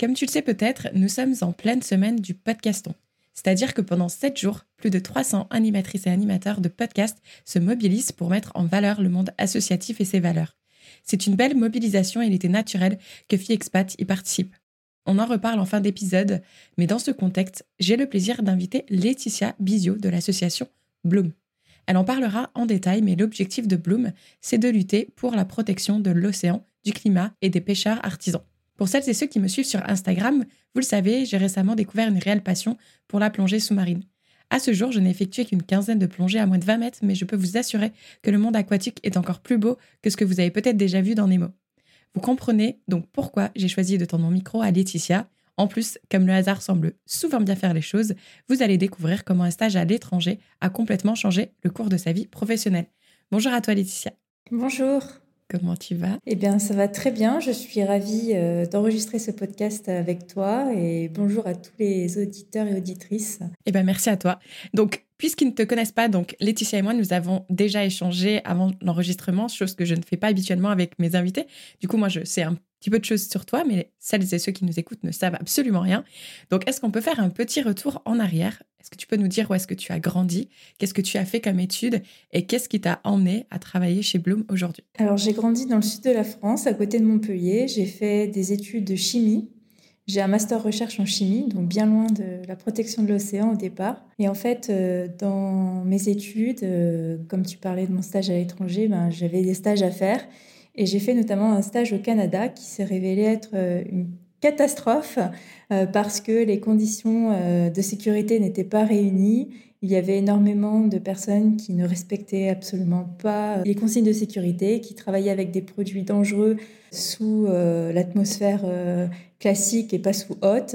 Comme tu le sais peut-être, nous sommes en pleine semaine du podcaston. C'est-à-dire que pendant 7 jours, plus de 300 animatrices et animateurs de podcasts se mobilisent pour mettre en valeur le monde associatif et ses valeurs. C'est une belle mobilisation et il était naturel que FiExpat y participe. On en reparle en fin d'épisode, mais dans ce contexte, j'ai le plaisir d'inviter Laetitia Bizio de l'association Bloom. Elle en parlera en détail, mais l'objectif de Bloom, c'est de lutter pour la protection de l'océan, du climat et des pêcheurs artisans. Pour celles et ceux qui me suivent sur Instagram, vous le savez, j'ai récemment découvert une réelle passion pour la plongée sous-marine. À ce jour, je n'ai effectué qu'une quinzaine de plongées à moins de 20 mètres, mais je peux vous assurer que le monde aquatique est encore plus beau que ce que vous avez peut-être déjà vu dans Nemo. Vous comprenez donc pourquoi j'ai choisi de tendre mon micro à Laetitia. En plus, comme le hasard semble souvent bien faire les choses, vous allez découvrir comment un stage à l'étranger a complètement changé le cours de sa vie professionnelle. Bonjour à toi Laetitia. Bonjour. Comment tu vas? Eh bien, ça va très bien. Je suis ravie euh, d'enregistrer ce podcast avec toi et bonjour à tous les auditeurs et auditrices. Eh bien, merci à toi. Donc, puisqu'ils ne te connaissent pas, donc Laetitia et moi, nous avons déjà échangé avant l'enregistrement, chose que je ne fais pas habituellement avec mes invités. Du coup, moi, je sais un petit peu de choses sur toi, mais celles et ceux qui nous écoutent ne savent absolument rien. Donc, est-ce qu'on peut faire un petit retour en arrière? Est-ce que tu peux nous dire où est-ce que tu as grandi? Qu'est-ce que tu as fait comme études? Et qu'est-ce qui t'a emmené à travailler chez Bloom aujourd'hui? Alors, j'ai grandi dans le sud de la France, à côté de Montpellier. J'ai fait des études de chimie. J'ai un master recherche en chimie, donc bien loin de la protection de l'océan au départ. Et en fait, euh, dans mes études, euh, comme tu parlais de mon stage à l'étranger, ben, j'avais des stages à faire. Et j'ai fait notamment un stage au Canada qui s'est révélé être euh, une catastrophe euh, parce que les conditions euh, de sécurité n'étaient pas réunies. Il y avait énormément de personnes qui ne respectaient absolument pas les consignes de sécurité, qui travaillaient avec des produits dangereux sous l'atmosphère classique et pas sous haute.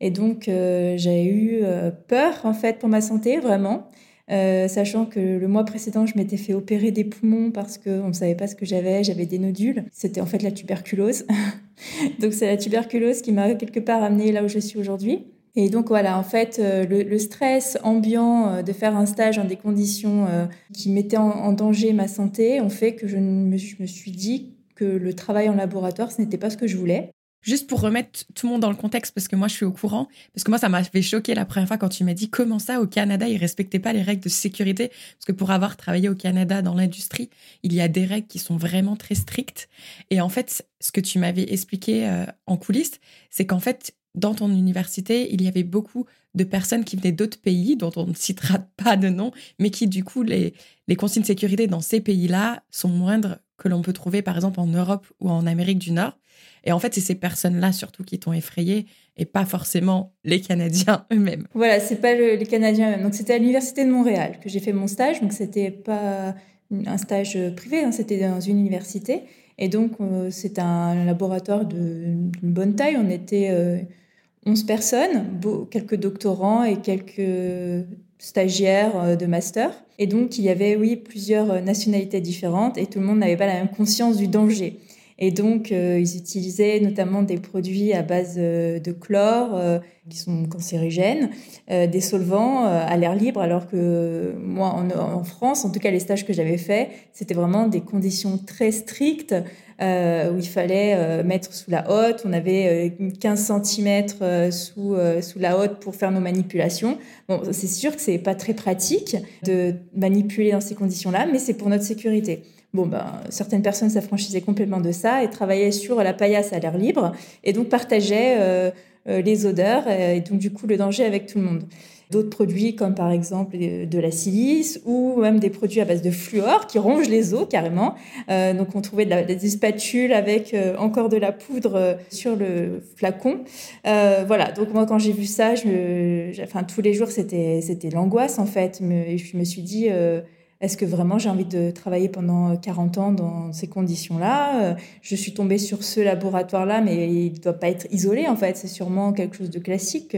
Et donc, j'ai eu peur, en fait, pour ma santé, vraiment. Euh, sachant que le mois précédent, je m'étais fait opérer des poumons parce qu'on ne savait pas ce que j'avais, j'avais des nodules. C'était en fait la tuberculose. donc c'est la tuberculose qui m'a quelque part amené là où je suis aujourd'hui. Et donc voilà, en fait, euh, le, stress ambiant euh, de faire un stage dans des conditions qui mettaient en, danger ma santé ont fait que je me suis dit que le travail en laboratoire, ce n'était pas ce que je voulais. Juste pour remettre tout le monde dans le contexte, parce que moi je suis au courant, parce que moi ça m'a fait choquer la première fois quand tu m'as dit comment ça au Canada ils respectaient pas les règles de sécurité, parce que pour avoir travaillé au Canada dans l'industrie, il y a des règles qui sont vraiment très strictes. Et en fait, ce que tu m'avais expliqué euh, en coulisses, c'est qu'en fait dans ton université, il y avait beaucoup de personnes qui venaient d'autres pays, dont on ne citera pas de nom, mais qui, du coup, les, les consignes de sécurité dans ces pays-là sont moindres que l'on peut trouver, par exemple, en Europe ou en Amérique du Nord. Et en fait, c'est ces personnes-là surtout qui t'ont effrayé et pas forcément les Canadiens eux-mêmes. Voilà, c'est pas les Canadiens eux-mêmes. Donc c'était à l'université de Montréal que j'ai fait mon stage. Donc c'était pas un stage privé, hein, c'était dans une université. Et donc euh, c'est un laboratoire d'une bonne taille. On était 11 euh, personnes, quelques doctorants et quelques stagiaires euh, de master. Et donc il y avait oui plusieurs nationalités différentes et tout le monde n'avait pas la même conscience du danger. Et donc, euh, ils utilisaient notamment des produits à base euh, de chlore euh, qui sont cancérigènes, des solvants à l'air libre, alors que moi, en, France, en tout cas les stages que j'avais faits, c'était vraiment des conditions très strictes où il fallait mettre sous la hotte. On avait 15 cm sous, sous la hotte pour faire nos manipulations. Bon, c'est sûr que c'est pas très pratique de manipuler dans ces conditions-là, mais c'est pour notre sécurité. Bon, ben, certaines personnes s'affranchissaient complètement de ça et travaillaient sur la paillasse à l'air libre et donc partageaient euh, les odeurs et donc du coup le danger avec tout le monde d'autres produits comme par exemple euh, de la silice ou même des produits à base de fluor qui rongent les os carrément. Euh, donc on trouvait des spatules avec euh, encore de la poudre sur le flacon. voilà, donc moi quand j'ai vu ça, je, enfin tous les jours c'était c'était l'angoisse en fait. Et je me suis dit est-ce que vraiment j'ai envie de travailler pendant 40 ans dans ces conditions-là? Je suis tombée sur ce laboratoire-là, mais il ne doit pas être isolé en fait. C'est sûrement quelque chose de classique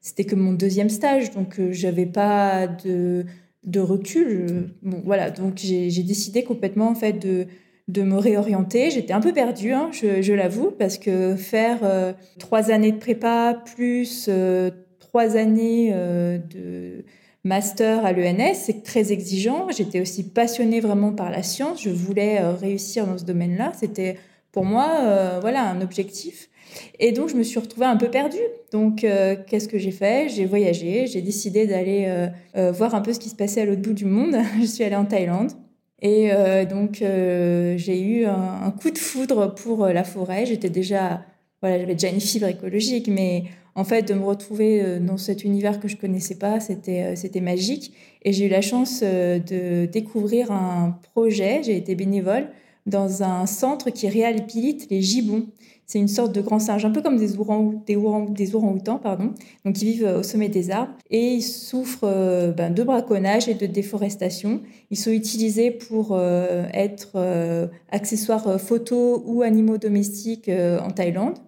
c'était que mon deuxième stage, donc euh, j'avais pas de, recul. Bon, voilà, donc j'ai décidé complètement en fait de, me réorienter. J'étais un peu perdue, hein, je, l'avoue, parce que faire euh, trois années de prépa plus euh, trois années de master à l'ENS, c'est très exigeant. J'étais aussi passionnée vraiment par la science. Je voulais réussir dans ce domaine-là. C'était pour moi, voilà, un objectif. Et donc, je me suis retrouvée un peu perdue. Donc, euh, qu'est-ce que j'ai fait? J'ai voyagé, j'ai décidé d'aller euh, euh, voir un peu ce qui se passait à l'autre bout du monde. je suis allée en Thaïlande. Et donc, j'ai eu un, coup de foudre pour la forêt. J'étais déjà, voilà, j'avais déjà une fibre écologique, mais en fait, de me retrouver dans cet univers que je connaissais pas, c'était, c'était magique. Et j'ai eu la chance de découvrir un projet. J'ai été bénévole dans un centre qui réhabilite les gibbons. C'est une sorte de grand singe, un peu comme des orang des des outans pardon. Donc, vivent euh, au sommet des arbres et ils souffrent euh, ben, de braconnage et de déforestation. Ils sont utilisés pour euh, être accessoires photos ou animaux domestiques en Thaïlande.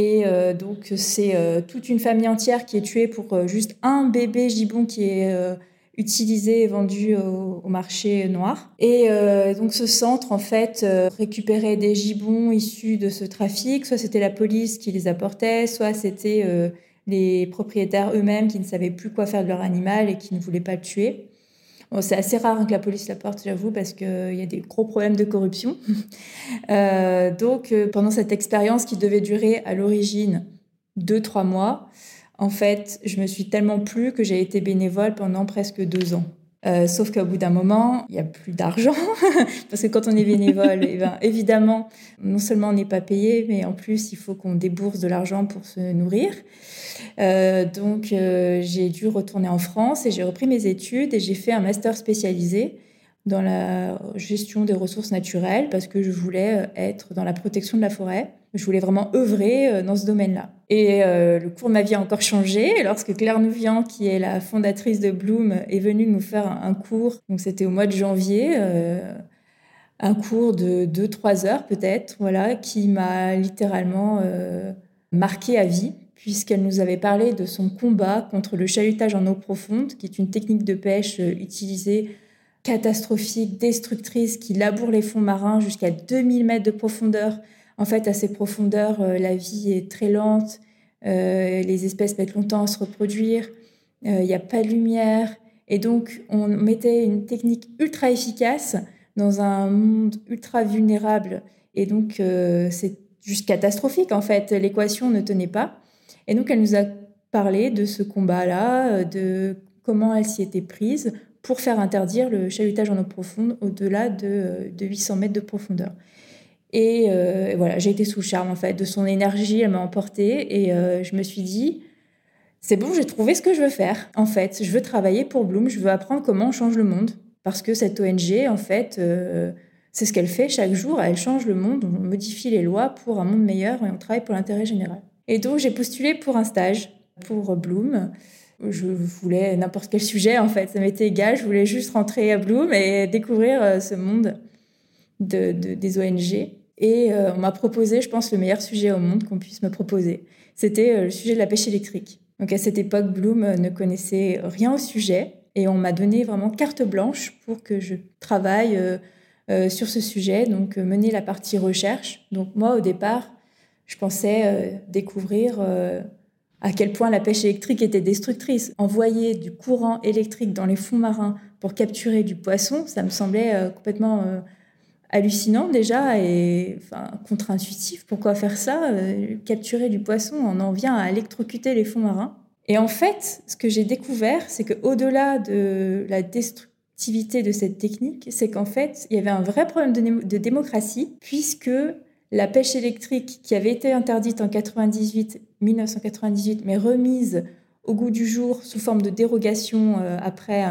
Et donc, c'est toute une famille entière qui est tuée pour juste un bébé gibbon qui est utilisé et vendu au, marché noir. Et euh, donc ce centre, en fait, euh, récupérait des gibbons issus de ce trafic. Soit c'était la police qui les apportait, soit c'était euh, les propriétaires eux-mêmes qui ne savaient plus quoi faire de leur animal et qui ne voulaient pas le tuer. C'est assez rare que la police l'apporte, j'avoue, parce qu'il y a des gros problèmes de corruption. donc pendant cette expérience qui devait durer à l'origine deux, trois mois, en fait, je me suis tellement plu que j'ai été bénévole pendant presque deux ans. Euh, sauf qu'au bout d'un moment, il n'y a plus d'argent. Parce que quand on est bénévole, eh ben, évidemment, non seulement on n'est pas payé, mais en plus, il faut qu'on débourse de l'argent pour se nourrir. Euh, donc, euh, j'ai dû retourner en France et j'ai repris mes études et j'ai fait un master spécialisé dans la gestion des ressources naturelles parce que je voulais être dans la protection de la forêt. Je voulais vraiment œuvrer euh, dans ce domaine-là. Et euh, le cours de ma vie a encore changé lorsque Claire Nouvian, qui est la fondatrice de Bloom, est venue nous faire un, cours. Donc c'était au mois de janvier, euh, un cours de 2-3 heures peut-être, voilà, qui m'a littéralement marqué à vie puisqu'elle nous avait parlé de son combat contre le chalutage en eau profonde, qui est une technique de pêche utilisée catastrophique, destructrice, qui laboure les fonds marins jusqu'à 2000 mètres de profondeur en fait, à ces profondeurs, euh, la vie est très lente, euh, les espèces mettent longtemps à se reproduire, euh, il n'y a pas de lumière. Et donc, on mettait une technique ultra efficace dans un monde ultra vulnérable. Et donc, c'est juste catastrophique, en fait. L'équation ne tenait pas. Et donc, elle nous a parlé de ce combat-là, de comment elle s'y était prise pour faire interdire le chalutage en eau profonde au-delà de, de 800 mètres de profondeur. Euh, et voilà, j'ai été sous le charme en fait de son énergie, elle m'a emportée et euh, je me suis dit, c'est bon, j'ai trouvé ce que je veux faire. En fait, je veux travailler pour Bloom, je veux apprendre comment on change le monde. Parce que cette ONG, en fait, euh, c'est ce qu'elle fait chaque jour, elle change le monde, on modifie les lois pour un monde meilleur et on travaille pour l'intérêt général. Et donc j'ai postulé pour un stage pour Bloom. Je voulais n'importe quel sujet, en fait, ça m'était égal, je voulais juste rentrer à Bloom et découvrir ce monde de, des ONG. Et euh, on m'a proposé, je pense, le meilleur sujet au monde qu'on puisse me proposer. C'était euh, le sujet de la pêche électrique. Donc à cette époque, Bloom euh, ne connaissait rien au sujet et on m'a donné vraiment carte blanche pour que je travaille sur ce sujet, donc mener la partie recherche. Donc moi, au départ, je pensais découvrir à quel point la pêche électrique était destructrice. Envoyer du courant électrique dans les fonds marins pour capturer du poisson, ça me semblait complètement hallucinant déjà et enfin, contre-intuitif. Pourquoi faire ça? Euh, Capturer du poisson, on en vient à électrocuter les fonds marins. Et en fait, ce que j'ai découvert, c'est qu'au-delà de la destructivité de cette technique, c'est qu'en fait, il y avait un vrai problème de, démocratie, puisque la pêche électrique qui avait été interdite en 98, 1998, mais remise au goût du jour sous forme de dérogation euh, après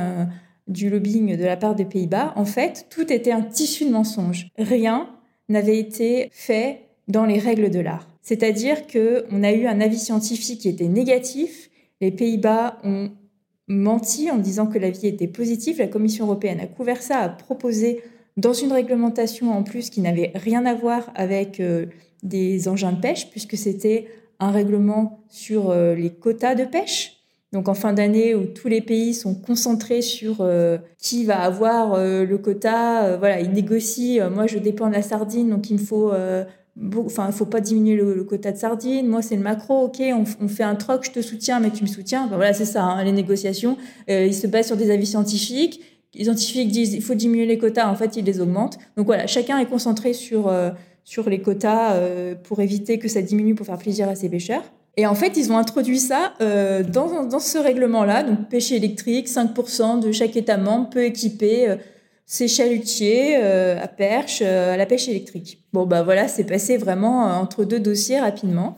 du lobbying de la part des Pays-Bas, en fait, tout était un tissu de mensonges. Rien n'avait été fait dans les règles de l'art. C'est-à-dire qu'on a eu un avis scientifique qui était négatif. Les Pays-Bas ont menti en disant que l'avis était positif. La Commission européenne a couvert ça, a proposé dans une réglementation en plus qui n'avait rien à voir avec euh, des engins de pêche, puisque c'était un règlement sur euh, les quotas de pêche. Donc en fin d'année où tous les pays sont concentrés sur euh, qui va avoir le quota, voilà, ils négocient. moi, je dépends de la sardine, donc il me faut enfin, il faut pas diminuer le, quota de sardines. Moi, c'est le macro. Ok, on, fait un troc, je te soutiens, mais tu me soutiens. voilà, c'est ça, hein, les négociations. ils se basent sur des avis scientifiques les scientifiques disent il faut diminuer les quotas, en fait, ils les augmentent. Donc voilà, chacun est concentré sur, euh, sur les quotas euh, pour éviter que ça diminue pour faire plaisir à ses pêcheurs. Et en fait, ils ont introduit ça euh, dans, ce règlement-là. Donc, pêche électrique, 5% de chaque État membre peut équiper ses chalutiers à perche à la pêche électrique. Bon, bah voilà, c'est passé vraiment entre deux dossiers rapidement.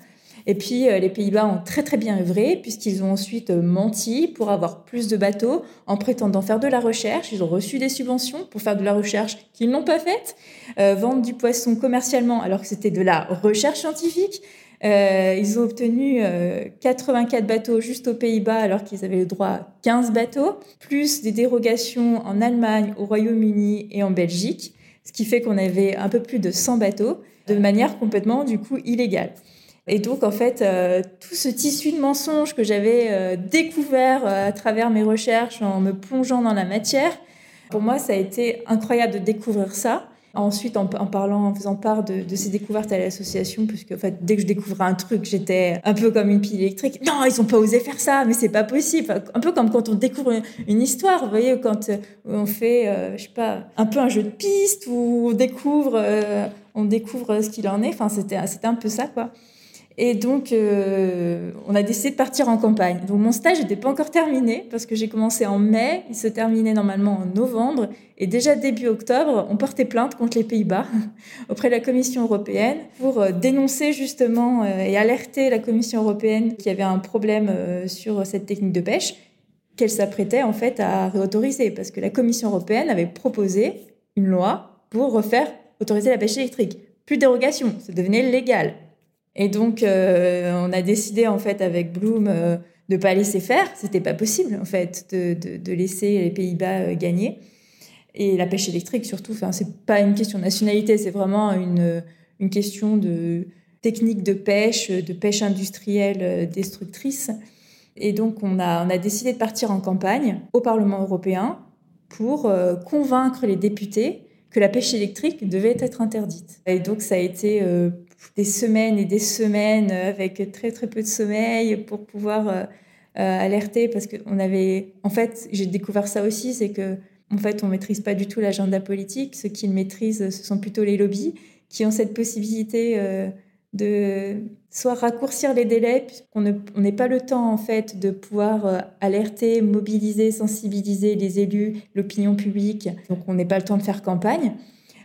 Et puis, euh, les Pays-Bas ont très très bien œuvré puisqu'ils ont ensuite euh, menti pour avoir plus de bateaux en prétendant faire de la recherche. Ils ont reçu des subventions pour faire de la recherche qu'ils n'ont pas faite, euh, vendre du poisson commercialement alors que c'était de la recherche scientifique. Ils ont obtenu 84 bateaux juste aux Pays-Bas alors qu'ils avaient le droit à 15 bateaux, plus des dérogations en Allemagne, au Royaume-Uni et en Belgique, ce qui fait qu'on avait un peu plus de 100 bateaux de manière complètement du coup illégale. Et donc, en fait, euh, tout ce tissu de mensonges que j'avais euh, découvert euh, à travers mes recherches en me plongeant dans la matière, pour moi, ça a été incroyable de découvrir ça. Ensuite, en, parlant, en faisant part de, ces découvertes à l'association, puisque en fait, dès que je découvrais un truc, j'étais un peu comme une pile électrique. Non, ils n'ont pas osé faire ça, mais c'est pas possible. un peu comme quand on découvre une, histoire, vous voyez, quand on fait, je sais pas, un peu un jeu de piste où on découvre, on découvre ce qu'il en est. Enfin, c'était, c'était un peu ça, quoi. Et donc, euh, on a décidé de partir en campagne. Donc, mon stage n'était pas encore terminé parce que j'ai commencé en mai. Il se terminait normalement en novembre. Et déjà début octobre, on portait plainte contre les Pays-Bas auprès de la Commission européenne pour euh, dénoncer justement euh, et alerter la Commission européenne qu'il y avait un problème sur cette technique de pêche qu'elle s'apprêtait en fait à réautoriser parce que la Commission européenne avait proposé une loi pour refaire autoriser la pêche électrique. Plus dérogation, ça devenait légal. Et donc, euh, on a décidé, en fait, avec Bloom, euh, de ne pas laisser faire. C'était pas possible, en fait, de, laisser les Pays-Bas euh, gagner. Et la pêche électrique, surtout, enfin, c'est pas une question de nationalité, c'est vraiment une, question de technique de pêche, de pêche industrielle destructrice. Et donc, on a décidé de partir en campagne au Parlement européen pour convaincre les députés que la pêche électrique devait être interdite. Et donc, ça a été des semaines et des semaines avec très très peu de sommeil pour pouvoir euh, euh, alerter parce qu'on avait en fait j'ai découvert ça aussi c'est que en fait on maîtrise pas du tout l'agenda politique. Ceux qui le maîtrisent ce sont plutôt les lobbies qui ont cette possibilité euh, de soit raccourcir les délais puisqu'on n'ait pas le temps en fait de pouvoir alerter mobiliser sensibiliser les élus l'opinion publique. Donc on n'est pas le temps de faire campagne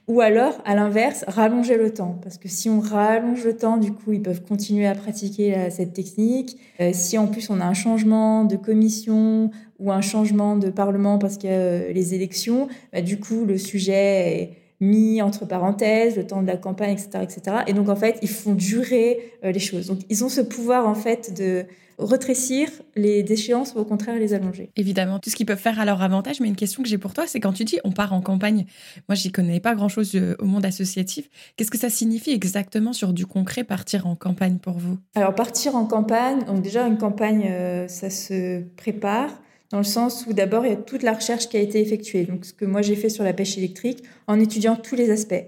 ou alors, à l'inverse, rallonger le temps. Parce que si on rallonge le temps, du coup, ils peuvent continuer à pratiquer cette technique. Euh, si en plus on a un changement de commission ou un changement de parlement parce qu'il y a euh, les élections, bah, du coup, le sujet est mis entre parenthèses, le temps de la campagne, etc., etc. Et donc, en fait, ils font durer euh, les choses. Donc, ils ont ce pouvoir, en fait, de retrécir les déchéances ou au contraire les allonger. Évidemment, tout ce qu'ils peuvent faire à leur avantage. Mais une question que j'ai pour toi, c'est quand tu dis on part en campagne, moi j'y connais pas grand-chose euh, au monde associatif. Qu'est-ce que ça signifie exactement sur du concret partir en campagne pour vous? Alors partir en campagne, donc déjà une campagne, euh, ça se prépare dans le sens où d'abord il y a toute la recherche qui a été effectuée. Donc ce que moi j'ai fait sur la pêche électrique en étudiant tous les aspects.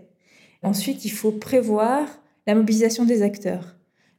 Ensuite, il faut prévoir la mobilisation des acteurs.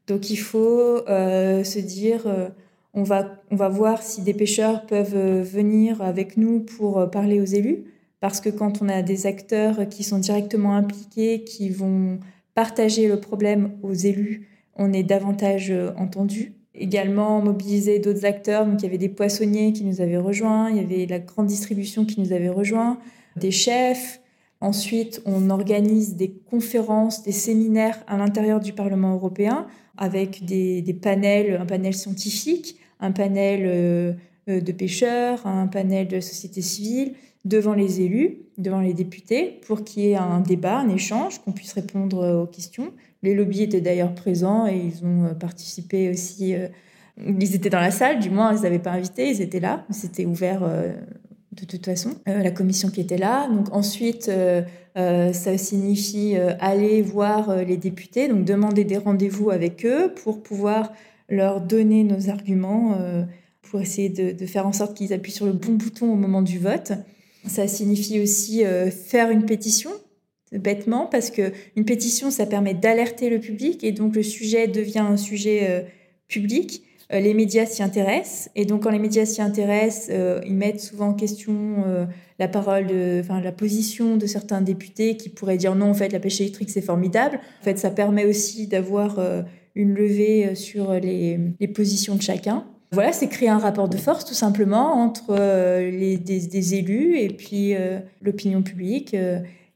Donc il faut euh, se dire, euh, on, va, on va voir si des pêcheurs peuvent euh, venir avec nous pour parler aux élus, parce que quand on a des acteurs qui sont directement impliqués, qui vont partager le problème aux élus, on est davantage entendu. Également mobiliser d'autres acteurs, donc il y avait des poissonniers qui nous avaient rejoints, il y avait la grande distribution qui nous avait rejoints, des chefs, Ensuite, on organise des conférences, des séminaires à l'intérieur du Parlement européen avec des, panels, un panel scientifique, un panel euh, euh, de pêcheurs, un panel de société civile, devant les élus, devant les députés, pour qu'il y ait un débat, un échange, qu'on puisse répondre aux questions. Les lobbies étaient d'ailleurs présents et ils ont participé aussi. Ils étaient dans la salle, du moins, ils n'avaient pas invité, ils étaient là. C'était ouvert de toute façon, euh, la commission qui était là. Donc ensuite, euh, euh, ça signifie aller voir les députés, donc demander des rendez-vous avec eux pour pouvoir leur donner nos arguments, pour essayer de, faire en sorte qu'ils appuient sur le bon bouton au moment du vote. Ça signifie aussi faire une pétition, bêtement, parce que une pétition, ça permet d'alerter le public et donc le sujet devient un sujet public. Euh, les médias s'y intéressent. Et donc, quand les médias s'y intéressent, euh, ils mettent souvent en question euh, la parole, enfin, la position de certains députés qui pourraient dire non, en fait, la pêche électrique, c'est formidable. En fait, ça permet aussi d'avoir une levée sur les, positions de chacun. Voilà, c'est créer un rapport de force, tout simplement, entre les, des, des, élus et puis l'opinion publique.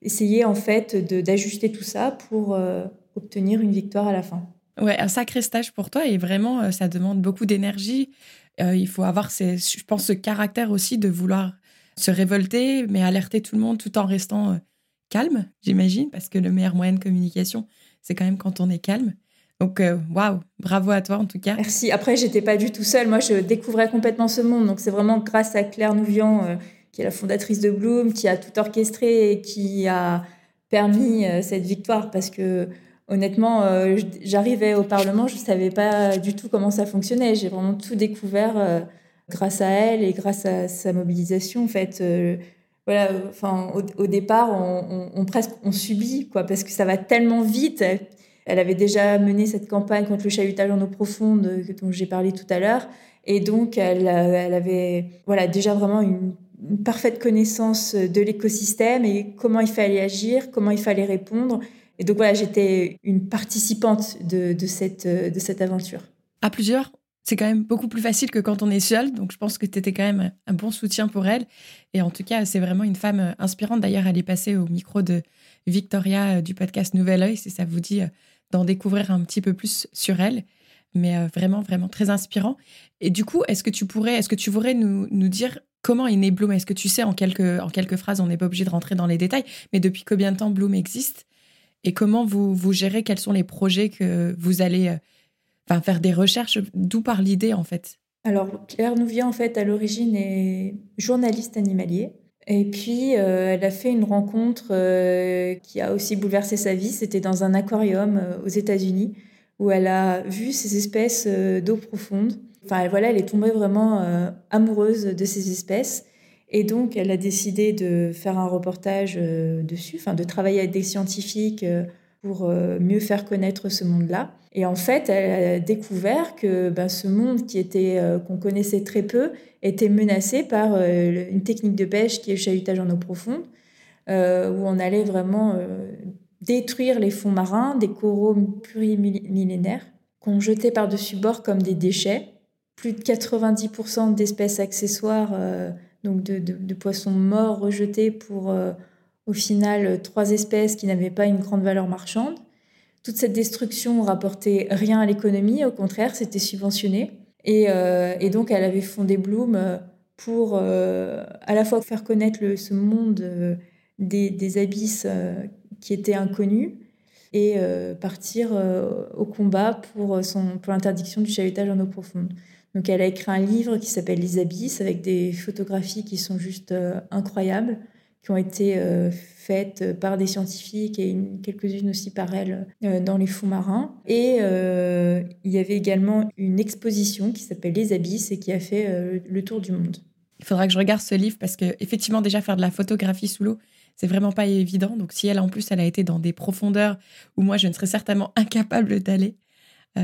essayer, en fait, d'ajuster tout ça pour obtenir une victoire à la fin. Ouais, un sacré stage pour toi et vraiment, euh, ça demande beaucoup d'énergie. Euh, il faut avoir, je pense, ce caractère aussi de vouloir se révolter, mais alerter tout le monde tout en restant euh, calme, j'imagine, parce que le meilleur moyen de communication, c'est quand même quand on est calme. Donc, waouh, bravo à toi en tout cas. Merci. Après, j'étais pas du tout seule. Moi, je découvrais complètement ce monde. Donc, c'est vraiment grâce à Claire Nouvian, qui est la fondatrice de Bloom, qui a tout orchestré et qui a permis cette victoire parce que honnêtement, euh, j'arrivais au Parlement, je ne savais pas du tout comment ça fonctionnait. J'ai vraiment tout découvert euh, grâce à elle et grâce à sa mobilisation. En fait, euh, voilà, enfin, au, départ, on, presque on subit, quoi, parce que ça va tellement vite. Elle, avait déjà mené cette campagne contre le chahutage en eau profonde dont j'ai parlé tout à l'heure. Et donc, elle, avait voilà, déjà vraiment une parfaite connaissance de l'écosystème et comment il fallait agir, comment il fallait répondre. Et donc voilà, j'étais une participante de, cette, aventure. À plusieurs, c'est quand même beaucoup plus facile que quand on est seul. Donc je pense que tu étais quand même un bon soutien pour elle. Et en tout cas, c'est vraiment une femme inspirante. D'ailleurs, elle est passée au micro de Victoria euh, du podcast Nouvel Oeil, si ça vous dit euh, d'en découvrir un petit peu plus sur elle. Mais euh, vraiment, vraiment très inspirant. Et du coup, est-ce que tu pourrais, est-ce que tu voudrais nous, nous dire comment est né Bloom? Est-ce que tu sais en quelques, en quelques phrases, on n'est pas obligé de rentrer dans les détails, mais depuis combien de temps Bloom existe? Et comment vous, vous gérez Quels sont les projets que vous allez euh, faire des recherches? D'où part l'idée en fait? Alors Claire Nouvier en fait à l'origine est journaliste animalier. Et puis, euh, elle a fait une rencontre euh, qui a aussi bouleversé sa vie. C'était dans un aquarium aux États-Unis où elle a vu ces espèces d'eau profonde. Enfin, voilà, elle est tombée vraiment amoureuse de ces espèces. Et donc, elle a décidé de faire un reportage euh, dessus, enfin, de travailler avec des scientifiques euh, pour euh, mieux faire connaître ce monde-là. Et en fait, elle a découvert que ben, ce monde qui était qu'on connaissait très peu était menacé par une technique de pêche qui est le chahutage en eau profonde, où on allait vraiment détruire les fonds marins, des coraux plurimillénaires qu'on jetait par-dessus bord comme des déchets. Plus de 90% d'espèces accessoires donc de, poissons morts rejetés pour euh, au final trois espèces qui n'avaient pas une grande valeur marchande. Toute cette destruction rapportait rien à l'économie, au contraire, c'était subventionné. Et, euh, donc elle avait fondé Bloom euh, pour à la fois faire connaître ce monde des, abysses qui étaient inconnus et partir au combat pour, son, pour l'interdiction du chahutage en eau profonde. Donc elle a écrit un livre qui s'appelle Les Abysses avec des photographies qui sont juste euh, incroyables, qui ont été euh, faites par des scientifiques et quelques-unes aussi par elle euh, dans les fonds marins. Et il y avait également une exposition qui s'appelle Les Abysses et qui a fait le tour du monde. Il faudra que je regarde ce livre parce que effectivement déjà faire de la photographie sous l'eau, c'est vraiment pas évident. Donc si elle en plus elle a été dans des profondeurs où moi je ne serais certainement incapable d'aller,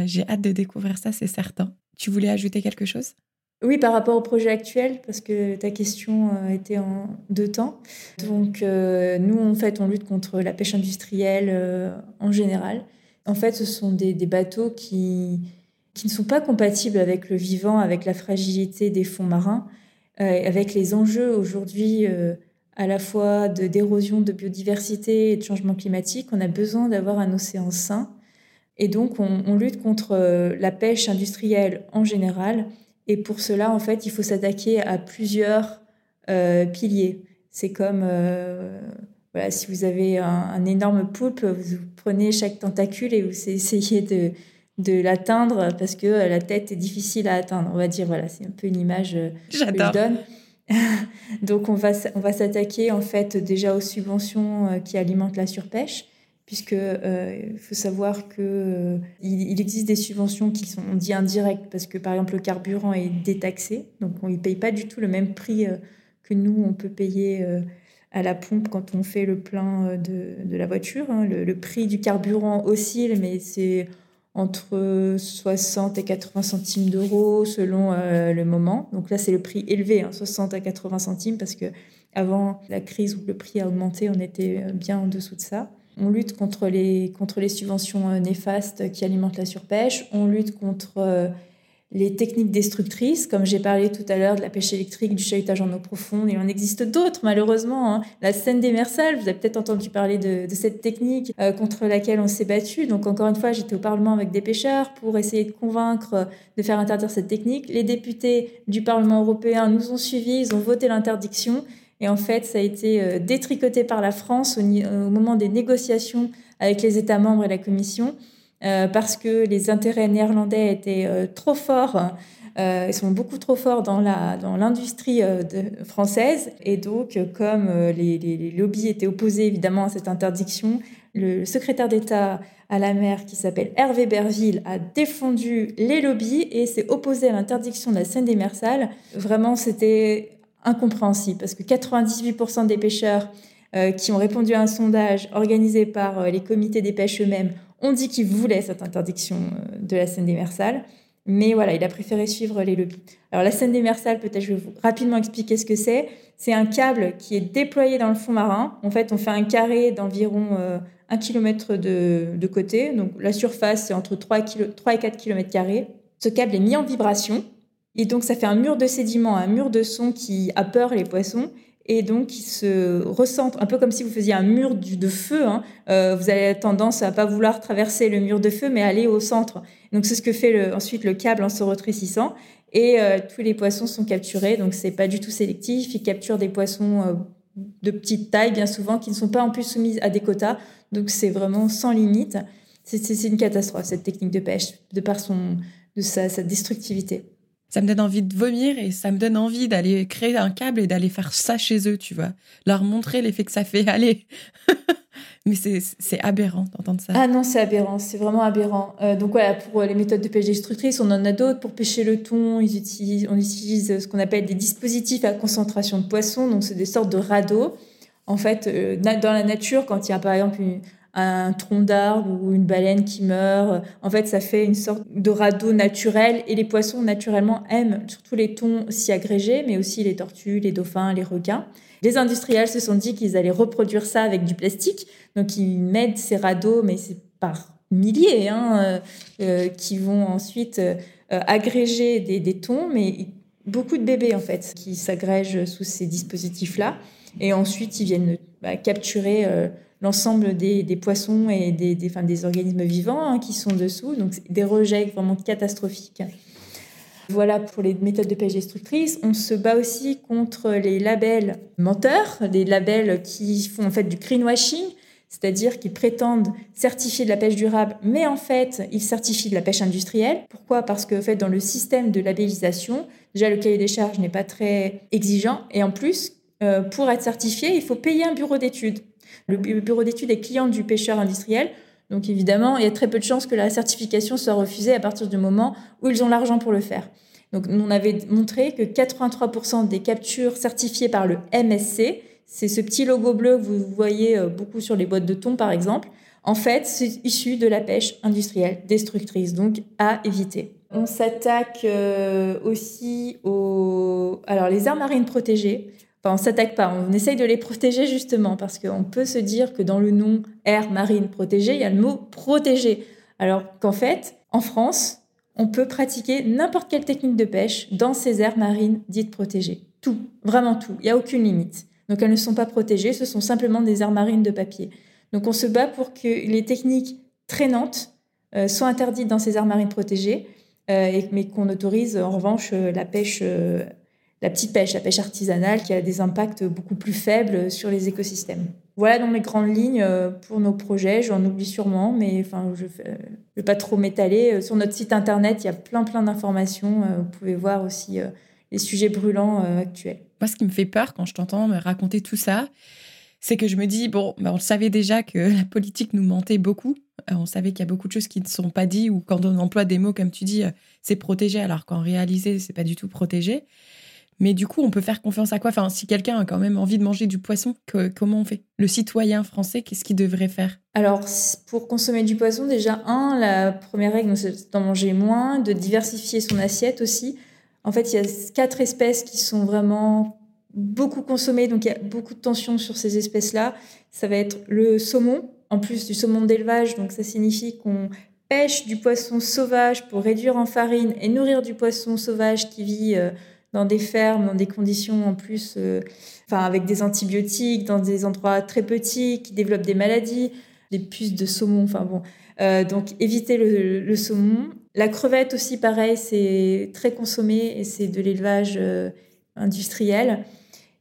j'ai hâte de découvrir ça, c'est certain. Tu voulais ajouter quelque chose? Oui, par rapport au projet actuel, parce que ta question euh, était en deux temps. Donc, euh, nous, en fait, on lutte contre la pêche industrielle euh, en général. En fait, ce sont des, bateaux qui, qui ne sont pas compatibles avec le vivant, avec la fragilité des fonds marins, avec les enjeux aujourd'hui à la fois d'érosion de, biodiversité et de changement climatique, on a besoin d'avoir un océan sain. Et donc, on, lutte contre euh, la pêche industrielle en général. Et pour cela, en fait, il faut s'attaquer à plusieurs euh, piliers. C'est comme euh, voilà, si vous avez un, énorme poulpe, vous prenez chaque tentacule et vous essayez de, de l'atteindre parce que la tête est difficile à atteindre. On va dire, voilà, c'est un peu une image que je donne. Donc on va, on va s'attaquer en fait déjà aux subventions qui alimentent la surpêche, puisque euh, faut savoir que euh, il, existe des subventions qui sont on dit indirectes parce que par exemple le carburant est détaxé, donc on ne paye pas du tout le même prix que nous on peut payer à la pompe quand on fait le plein de, de la voiture. Hein. Le, prix du carburant oscille, mais c'est entre 60 et 80 centimes d'euros selon euh, le moment. Donc là, c'est le prix élevé, 60 hein, à 80 centimes, parce que avant la crise où le prix a augmenté, on était euh, bien en dessous de ça. On lutte contre les, contre les subventions euh, néfastes qui alimentent la surpêche. On lutte contre les techniques destructrices, comme j'ai parlé tout à l'heure de la pêche électrique, du chahutage en eau profonde, il en existe d'autres malheureusement. Hein. La scène démersale, vous avez peut-être entendu parler de, cette technique euh, contre laquelle on s'est battu. Donc encore une fois, j'étais au Parlement avec des pêcheurs pour essayer de convaincre euh, de faire interdire cette technique. Les députés du Parlement européen nous ont suivis, ils ont voté l'interdiction. Et en fait, ça a été euh, détricoté par la France au moment des négociations avec les États membres et la Commission. Euh, parce que les intérêts néerlandais étaient euh, trop forts. Ils sont beaucoup trop forts dans l'industrie française et donc comme les, lobbies étaient opposés évidemment à cette interdiction, le secrétaire d'État à la mer qui s'appelle Hervé Berville a défendu les lobbies et s'est opposé à l'interdiction de la Seine démersale. Vraiment, c'était incompréhensible parce que 98% des pêcheurs qui ont répondu à un sondage organisé par les comités des pêches eux-mêmes on dit qu'il voulait cette interdiction euh, de la scène démersale, mais voilà, il a préféré suivre les lobbies. Alors la scène démersale, peut-être je vais vous rapidement expliquer ce que c'est. C'est un câble qui est déployé dans le fond marin. En fait, on fait un carré d'environ 1 euh, km de, côté. Donc la surface, c'est entre 3, et 4 km. Ce câble est mis en vibration. Et donc ça fait un mur de sédiments, un mur de son qui a peur les poissons et donc il se recentre un peu comme si vous faisiez un mur de feu. Hein. Euh, vous avez tendance à pas vouloir traverser le mur de feu, mais aller au centre. Donc c'est ce que fait ensuite le câble en se rétrécissant. Et euh, tous les poissons sont capturés, donc c'est pas du tout sélectif. Il capture des poissons euh, de petite taille, bien souvent, qui ne sont pas en plus soumis à des quotas. Donc c'est vraiment sans limite. C'est une catastrophe cette technique de pêche, de par son, de sa destructivité ça me donne envie de vomir et ça me donne envie d'aller créer un câble et d'aller faire ça chez eux, tu vois. Leur montrer l'effet que ça fait. Allez Mais c'est aberrant d'entendre ça. Ah non, c'est aberrant, c'est vraiment aberrant. Euh, donc voilà, pour les méthodes de pêche destructrice, on en a d'autres. Pour pêcher le thon, ils utilisent, on utilise ce qu'on appelle des dispositifs à concentration de poissons. Donc c'est des sortes de radeaux. En fait, euh, dans la nature, quand il y a par exemple une, un tronc d'arbre ou une baleine qui meurt. En fait, ça fait une sorte de radeau naturel et les poissons naturellement aiment surtout les thons s'y agréger, mais aussi les tortues, les dauphins, les requins. Les industriels se sont dit qu'ils allaient reproduire ça avec du plastique, donc ils mettent ces radeaux, mais c'est par milliers, hein, euh, euh, qui vont ensuite euh, agréger des, des thons, mais beaucoup de bébés en fait qui s'agrègent sous ces dispositifs-là, et ensuite ils viennent bah, capturer l'ensemble des, poissons et des, des, des organismes vivants hein, qui sont dessous. Donc, des rejets vraiment catastrophiques. Voilà pour les méthodes de pêche destructrice. On se bat aussi contre les labels menteurs, des labels qui font en fait du greenwashing, c'est-à-dire qui prétendent certifier de la pêche durable, mais en fait, ils certifient de la pêche industrielle. Pourquoi? Parce que fait, dans le système de labellisation, déjà le cahier des charges n'est pas très exigeant, et en plus, euh, pour être certifié, il faut payer un bureau d'études. Le bureau d'études est client du pêcheur industriel. Donc évidemment, il y a très peu de chances que la certification soit refusée à partir du moment où ils ont l'argent pour le faire. Donc on avait montré que 83% des captures certifiées par le MSC, c'est ce petit logo bleu que vous voyez euh, beaucoup sur les boîtes de thon par exemple, en fait c'est issu de la pêche industrielle destructrice, donc à éviter. On s'attaque euh, aussi aux alors les aires marines protégées. Enfin, on s'attaque pas, on essaye de les protéger justement parce qu'on peut se dire que dans le nom air marine protégée, il y a le mot protégé. Alors qu'en fait, en France, on peut pratiquer n'importe quelle technique de pêche dans ces aires marines dites protégées. Tout, vraiment tout. Il n'y a aucune limite. Donc elles ne sont pas protégées, ce sont simplement des aires marines de papier. Donc on se bat pour que les techniques traînantes euh, soient interdites dans ces aires marines protégées, euh, mais qu'on autorise en revanche euh, la pêche, la petite pêche, la pêche artisanale qui a des impacts beaucoup plus faibles sur les écosystèmes. Voilà dans les grandes lignes pour nos projets. J'en oublie sûrement, mais enfin, je ne vais pas trop m'étaler. Sur notre site internet, il y a plein plein d'informations. Vous pouvez voir aussi les sujets brûlants actuels. Moi, ce qui me fait peur quand je t'entends me raconter tout ça, c'est que je me dis, bon, bah, on savait déjà que la politique nous mentait beaucoup. Euh, on savait qu'il y a beaucoup de choses qui ne sont pas dites ou quand on emploie des mots, comme tu dis, euh, c'est protégé, alors qu'en réalité, c'est pas du tout protégé. Mais du coup, on peut faire confiance à quoi? Enfin, si quelqu'un a quand même envie de manger du poisson, comment on fait? Le citoyen français, qu'est-ce qu'il devrait faire? Alors, pour consommer du poisson, déjà, un, la première règle, c'est d'en manger moins, de diversifier son assiette aussi. En fait, il y a quatre espèces qui sont vraiment beaucoup consommées, donc il y a beaucoup de tension sur ces espèces-là. Ça va être le saumon, en plus du saumon d'élevage, donc ça signifie qu'on pêche du poisson sauvage pour réduire en farine et nourrir du poisson sauvage qui vit euh, dans des fermes, dans des conditions en plus, euh, enfin avec des antibiotiques, dans des endroits très petits, qui développent des maladies, des puces de saumon, enfin bon. Euh, donc éviter le, saumon. La crevette aussi, pareil, c'est très consommé et c'est de l'élevage industriel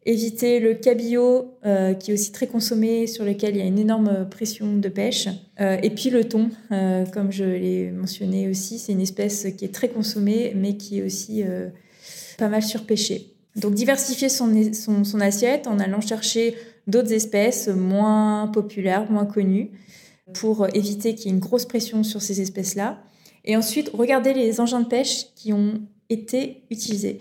éviter le cabillaud, euh, qui est aussi très consommé, sur lequel il y a une énorme pression de pêche. Euh, et puis le thon, euh, comme je l'ai mentionné aussi, c'est une espèce qui est très consommée, mais qui est aussi pas mal surpêchée. Donc diversifier son, son, son, assiette en allant chercher d'autres espèces moins populaires, moins connues, pour éviter qu'il y ait une grosse pression sur ces espèces-là. Et ensuite, regarder les engins de pêche qui ont été utilisés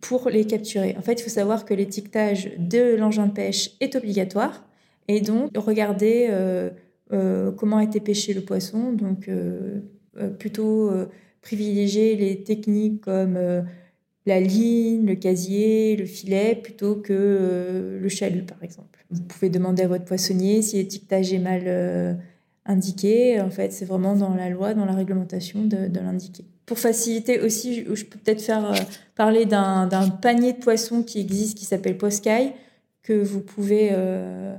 pour les capturer. En fait, il faut savoir que l'étiquetage de l'engin de pêche est obligatoire et donc regarder euh, euh, comment a été pêché le poisson. Donc, euh, plutôt privilégier les techniques comme la ligne, le casier, le filet, plutôt que le chalut, par exemple. Vous pouvez demander à votre poissonnier si l'étiquetage est mal indiqué. En fait, c'est vraiment dans la loi, dans la réglementation de l'indiquer pour faciliter aussi, je peux peut-être faire euh, parler d'un panier de poissons qui existe, qui s'appelle Poscaille, que vous pouvez euh,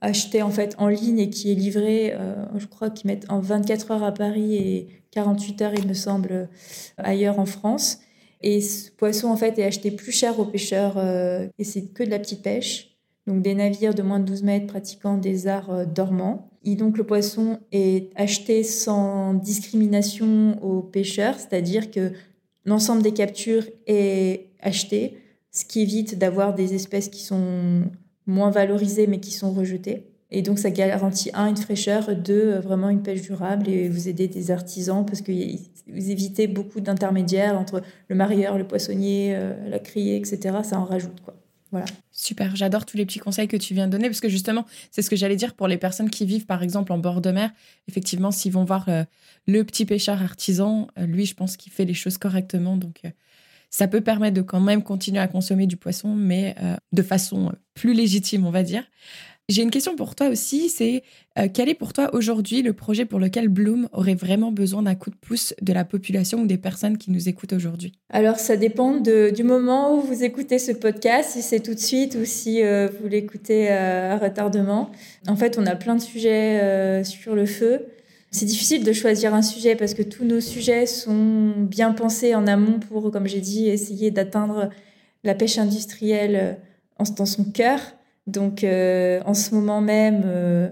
acheter en fait en ligne et qui est livré, euh, je crois qu'ils mettent en 24 heures à Paris et 48 heures, il me semble, ailleurs en France. Et ce poisson, en fait, est acheté plus cher aux pêcheurs et c'est que de la petite pêche. Donc des navires de moins de 12 mètres pratiquant des arts dormants. Et donc le poisson est acheté sans discrimination aux pêcheurs, c'est-à-dire que l'ensemble des captures est acheté, ce qui évite d'avoir des espèces qui sont moins valorisées mais qui sont rejetées. Et donc ça garantit, un, une fraîcheur, deux, vraiment une pêche durable et vous aidez des artisans parce que vous évitez beaucoup d'intermédiaires entre le marieur, le poissonnier, euh, la criée, etc. Ça en rajoute. quoi. Voilà. Super, j'adore tous les petits conseils que tu viens de donner parce que justement, c'est ce que j'allais dire pour les personnes qui vivent par exemple en bord de mer. Effectivement, s'ils vont voir euh, le petit pêcheur artisan, euh, lui, je pense qu'il fait les choses correctement. Donc, euh, ça peut permettre de quand même continuer à consommer du poisson, mais de façon plus légitime, on va dire. J'ai une question pour toi aussi, c'est euh, quel est pour toi aujourd'hui le projet pour lequel Bloom aurait vraiment besoin d'un coup de pouce de la population ou des personnes qui nous écoutent aujourd'hui? Alors ça dépend du moment où vous écoutez ce podcast, si c'est tout de suite ou si euh, vous l'écoutez euh, à retardement. En fait, on a plein de sujets sur le feu. C'est difficile de choisir un sujet parce que tous nos sujets sont bien pensés en amont pour, comme j'ai dit, essayer d'atteindre la pêche industrielle dans son cœur. Donc euh, en ce moment même, euh,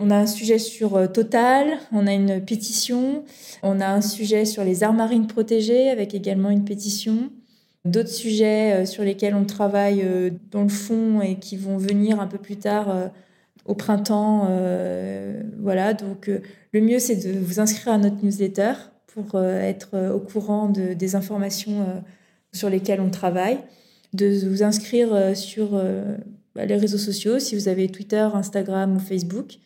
on a un sujet sur euh, Total, on a une pétition, on a un sujet sur les arts marines protégées avec également une pétition, d'autres sujets sur lesquels on travaille dans le fond et qui vont venir un peu plus tard au printemps. voilà, donc le mieux c'est de vous inscrire à notre newsletter pour être au courant de, des informations sur lesquelles on travaille de vous inscrire sur bah, les réseaux sociaux, si vous avez Twitter, Instagram ou Facebook.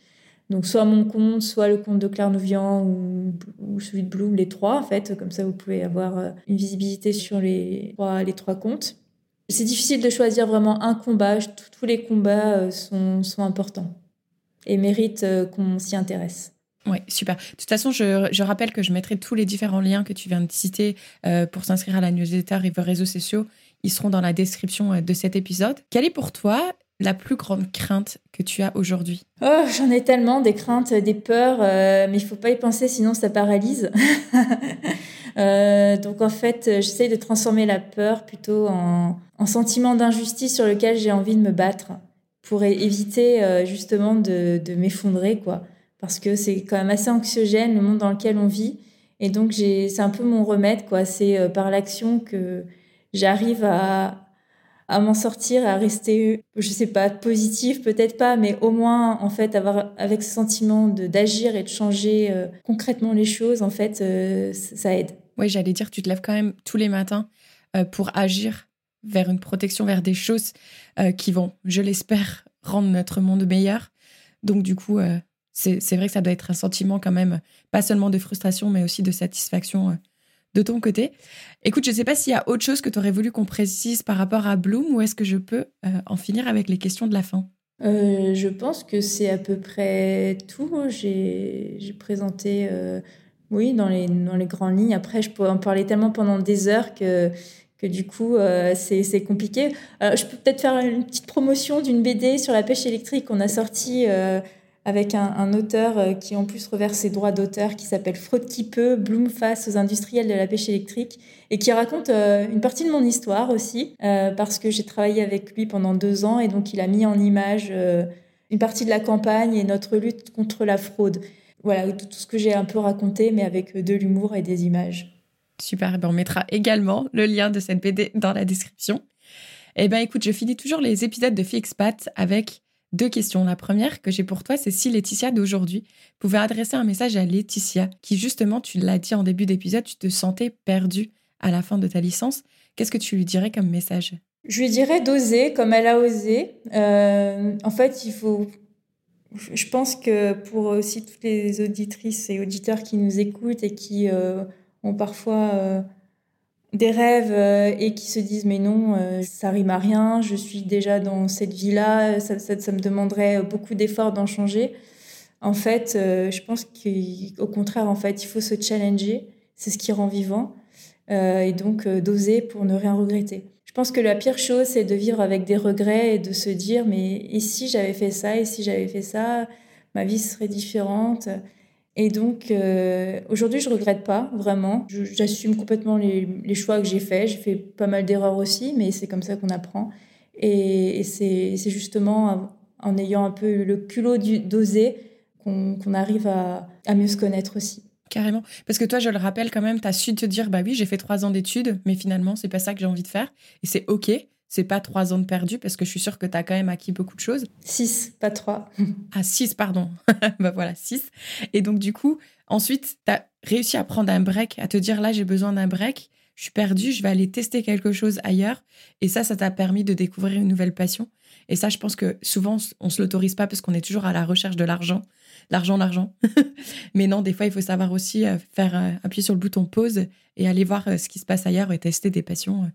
Donc soit mon compte, soit le compte de Claire Nouvian ou, celui de Bloom, les trois en fait. Comme ça, vous pouvez avoir euh, une visibilité sur les trois, les trois comptes. C'est difficile de choisir vraiment un combat. Tous les combats sont, sont importants et méritent qu'on s'y intéresse. Oui, super. De toute façon, je, je, rappelle que je mettrai tous les différents liens que tu viens de citer pour s'inscrire à la newsletter et vos réseaux sociaux Ils seront dans la description de cet épisode. Quelle est pour toi la plus grande crainte que tu as aujourd'hui? Oh, j'en ai tellement des craintes, des peurs, euh, mais il faut pas y penser sinon ça paralyse. Euh, donc en fait, j'essaie de transformer la peur plutôt en, sentiment d'injustice sur lequel j'ai envie de me battre pour éviter euh, justement de, de m'effondrer, quoi. Parce que c'est quand même assez anxiogène le monde dans lequel on vit. Et donc c'est un peu mon remède, quoi. C'est par l'action que j'arrive à, à m'en sortir, à rester, je sais pas, positif, peut-être pas, mais au moins, en fait, avoir avec ce sentiment d'agir et de changer euh, concrètement les choses, en fait, euh, ça aide. Oui, j'allais dire, tu te lèves quand même tous les matins euh, pour agir vers une protection, vers des choses qui vont, je l'espère, rendre notre monde meilleur. Donc, du coup, c'est vrai que ça doit être un sentiment quand même, pas seulement de frustration, mais aussi de satisfaction de ton côté. Écoute, je ne sais pas s'il y a autre chose que tu aurais voulu qu'on précise par rapport à Bloom ou est-ce que je peux euh, en finir avec les questions de la fin? Euh, Je pense que c'est à peu près tout. J'ai présenté, euh, oui, dans les, dans les grandes lignes. Après, je pourrais en parler tellement pendant des heures que, que du coup, c'est compliqué. je peux peut-être faire une petite promotion d'une BD sur la pêche électrique qu'on a sortie avec un, auteur euh, qui en plus reverse ses droits d'auteur qui s'appelle Fraude qui peut, Bloom face aux industriels de la pêche électrique et qui raconte euh, une partie de mon histoire aussi euh, parce que j'ai travaillé avec lui pendant deux ans et donc il a mis en image une partie de la campagne et notre lutte contre la fraude. Voilà tout ce que j'ai un peu raconté mais avec de l'humour et des images. Super, ben on mettra également le lien de cette BD dans la description. Eh ben écoute, je finis toujours les épisodes de Fixpat avec deux questions. La première que j'ai pour toi, c'est si Laetitia d'aujourd'hui pouvait adresser un message à Laetitia, qui justement, tu l'as dit en début d'épisode, tu te sentais perdue à la fin de ta licence. Qu'est-ce que tu lui dirais comme message? Je lui dirais d'oser comme elle a osé. Euh, en fait, il faut. Je pense que pour aussi toutes les auditrices et auditeurs qui nous écoutent et qui euh, ont parfois. Euh, des rêves euh, et qui se disent mais non, euh, ça rime à rien, je suis déjà dans cette vie-là, ça, ça, me demanderait beaucoup d'efforts d'en changer. En fait, euh, je pense qu'au contraire, en fait, il faut se challenger, c'est ce qui rend vivant, et donc d'oser pour ne rien regretter. Je pense que la pire chose, c'est de vivre avec des regrets et de se dire mais et si j'avais fait ça, et si j'avais fait ça, ma vie serait différente. Et donc, euh, aujourd'hui, je regrette pas vraiment. J'assume complètement les, choix que j'ai faits. J'ai fait pas mal d'erreurs aussi, mais c'est comme ça qu'on apprend. Et, c'est justement en ayant un peu le culot d'oser qu'on arrive à, mieux se connaître aussi. Carrément. Parce que toi, je le rappelle quand même, tu as su te dire, bah oui, j'ai fait trois ans d'études, mais finalement, c'est pas ça que j'ai envie de faire. Et c'est OK c'est pas trois ans de perdu parce que je suis sûre que tu as quand même acquis beaucoup de choses. Six, pas trois. ah, six, pardon. bah voilà, six. Et donc, du coup, ensuite, tu as réussi à prendre un break, à te dire là, j'ai besoin d'un break, je suis perdue, je vais aller tester quelque chose ailleurs. Et ça, ça t'a permis de découvrir une nouvelle passion. Et ça, je pense que souvent, on se l'autorise pas parce qu'on est toujours à la recherche de l'argent. L'argent, l'argent. Mais non, des fois, il faut savoir aussi euh, faire euh, appuyer sur le bouton pause et aller voir euh, ce qui se passe ailleurs et tester des passions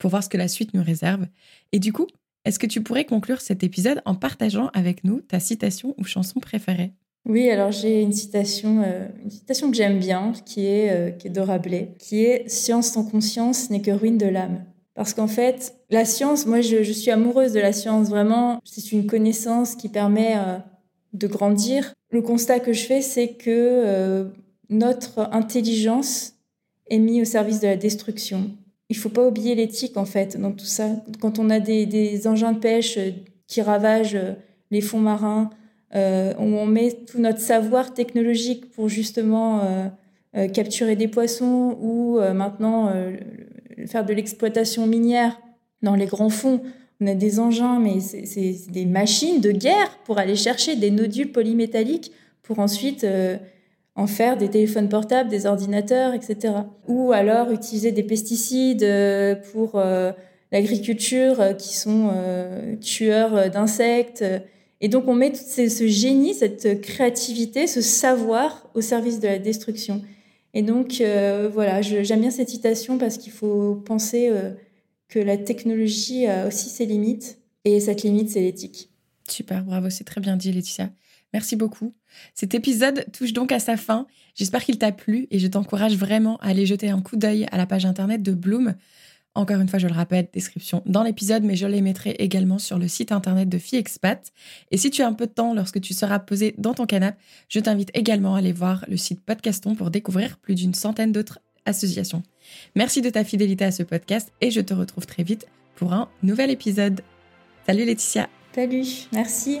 pour voir ce que la suite nous réserve. Et du coup, est-ce que tu pourrais conclure cet épisode en partageant avec nous ta citation ou chanson préférée? Oui, alors j'ai une citation, euh, une citation que j'aime bien, qui est, euh, qui est de Rabelais, qui est Science sans conscience n'est que ruine de l'âme. Parce qu'en fait, la science, moi je, suis amoureuse de la science, vraiment, c'est une connaissance qui permet euh, de grandir. Le constat que je fais, c'est que notre intelligence est mise au service de la destruction il faut pas oublier l'éthique en fait dans tout ça. Quand on a des, engins de pêche euh, qui ravagent euh, les fonds marins, euh, où on met tout notre savoir technologique pour justement capturer des poissons ou maintenant faire de l'exploitation minière dans les grands fonds. On a des engins, mais c'est des machines de guerre pour aller chercher des nodules polymétalliques pour ensuite en faire des téléphones portables, des ordinateurs, etc. Ou alors utiliser des pesticides euh, pour euh, l'agriculture euh, qui sont tueurs d'insectes. Et donc on met tout ce génie, cette créativité, ce savoir au service de la destruction. Et donc voilà, j'aime bien cette citation parce qu'il faut penser que la technologie a aussi ses limites. Et cette limite, c'est l'éthique. Super, bravo, c'est très bien dit Laetitia. Merci beaucoup. Cet épisode touche donc à sa fin. J'espère qu'il t'a plu et je t'encourage vraiment à aller jeter un coup d'œil à la page internet de Bloom. Encore une fois, je le rappelle, description dans l'épisode, mais je les mettrai également sur le site internet de Fille Expat. Et si tu as un peu de temps lorsque tu seras posé dans ton canapé, je t'invite également à aller voir le site Podcaston pour découvrir plus d'une centaine d'autres associations. Merci de ta fidélité à ce podcast et je te retrouve très vite pour un nouvel épisode. Salut Laetitia. Salut, merci.